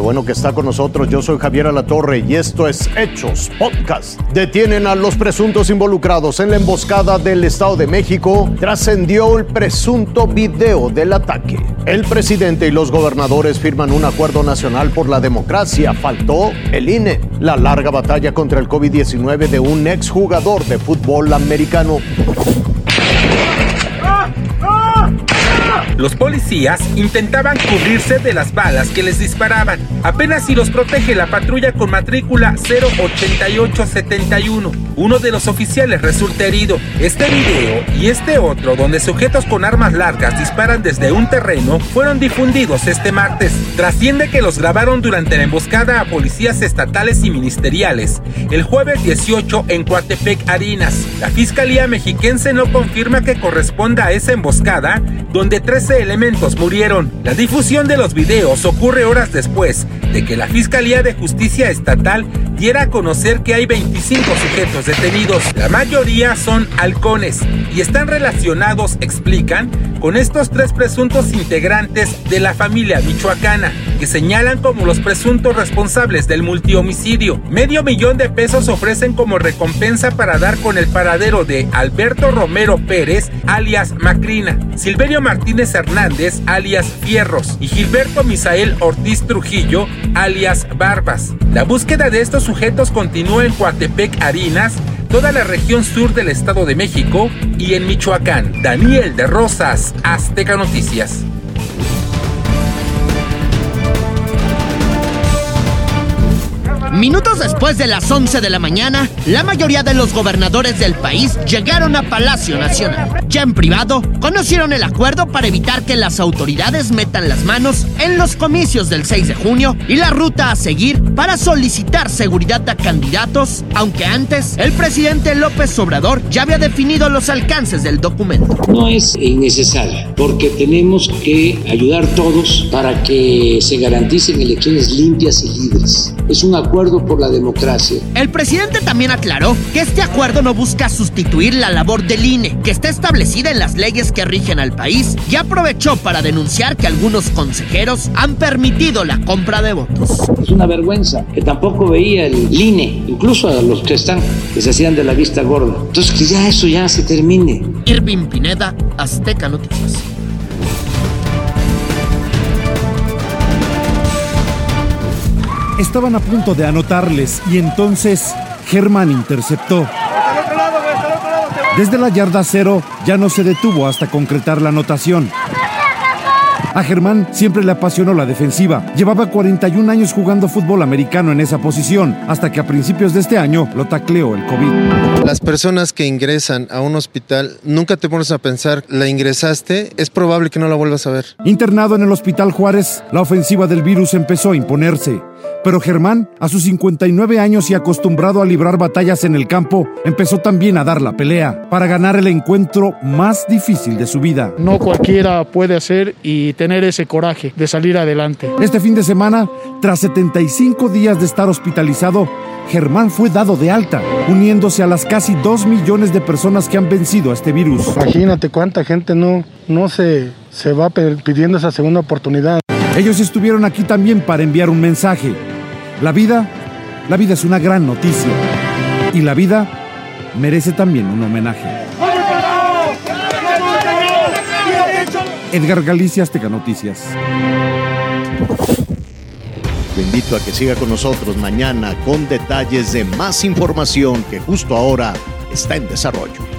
bueno que está con nosotros. Yo soy Javier Alatorre y esto es Hechos Podcast. Detienen a los presuntos involucrados en la emboscada del Estado de México. Trascendió el presunto video del ataque. El presidente y los gobernadores firman un acuerdo nacional por la democracia. Faltó el INE. La larga batalla contra el COVID-19 de un exjugador de fútbol americano. Los policías intentaban cubrirse de las balas que les disparaban. Apenas si los protege la patrulla con matrícula 08871. Uno de los oficiales resulta herido. Este video y este otro, donde sujetos con armas largas disparan desde un terreno, fueron difundidos este martes. Trasciende que los grabaron durante la emboscada a policías estatales y ministeriales el jueves 18 en Coatepec, Arinas. La Fiscalía Mexiquense no confirma que corresponda a esa emboscada, donde 13 elementos murieron. La difusión de los videos ocurre horas después de que la Fiscalía de Justicia Estatal diera a conocer que hay 25 sujetos detenidos. La mayoría son halcones y están relacionados, explican, con estos tres presuntos integrantes de la familia michoacana, que señalan como los presuntos responsables del multihomicidio. Medio millón de pesos ofrecen como recompensa para dar con el paradero de Alberto Romero Pérez, alias Macrina, Silverio Martínez Hernández, alias Fierros, y Gilberto Misael Ortiz Trujillo, alias Barbas. La búsqueda de estos sujetos continúa en Coatepec, Harinas, toda la región sur del Estado de México y en Michoacán. Daniel de Rosas, Azteca Noticias. Minutos después de las 11 de la mañana, la mayoría de los gobernadores del país llegaron a Palacio Nacional. Ya en privado, conocieron el acuerdo para evitar que las autoridades metan las manos en los comicios del 6 de junio y la ruta a seguir para solicitar seguridad a candidatos, aunque antes el presidente López Obrador ya había definido los alcances del documento. No es innecesario, porque tenemos que ayudar todos para que se garanticen elecciones limpias y libres. Es un acuerdo por la democracia. El presidente también aclaró que este acuerdo no busca sustituir la labor del INE, que está establecida en las leyes que rigen al país, y aprovechó para denunciar que algunos consejeros han permitido la compra de votos. Es una vergüenza que tampoco veía el INE, incluso a los que están, que se hacían de la vista gorda. Entonces que ya eso ya se termine. Irving Pineda, Azteca Noticias. Estaban a punto de anotarles y entonces Germán interceptó. Desde la yarda cero ya no se detuvo hasta concretar la anotación. A Germán siempre le apasionó la defensiva. Llevaba 41 años jugando fútbol americano en esa posición, hasta que a principios de este año lo tacleó el COVID. Las personas que ingresan a un hospital, nunca te pones a pensar, la ingresaste, es probable que no la vuelvas a ver. Internado en el Hospital Juárez, la ofensiva del virus empezó a imponerse. Pero Germán, a sus 59 años y acostumbrado a librar batallas en el campo, empezó también a dar la pelea para ganar el encuentro más difícil de su vida. No cualquiera puede hacer y tener ese coraje de salir adelante. Este fin de semana, tras 75 días de estar hospitalizado, Germán fue dado de alta, uniéndose a las casi 2 millones de personas que han vencido a este virus. Imagínate cuánta gente no, no se, se va pidiendo esa segunda oportunidad. Ellos estuvieron aquí también para enviar un mensaje. La vida, la vida es una gran noticia. Y la vida merece también un homenaje. Edgar Galicia, Azteca Noticias. Lo invito a que siga con nosotros mañana con detalles de más información que justo ahora está en desarrollo.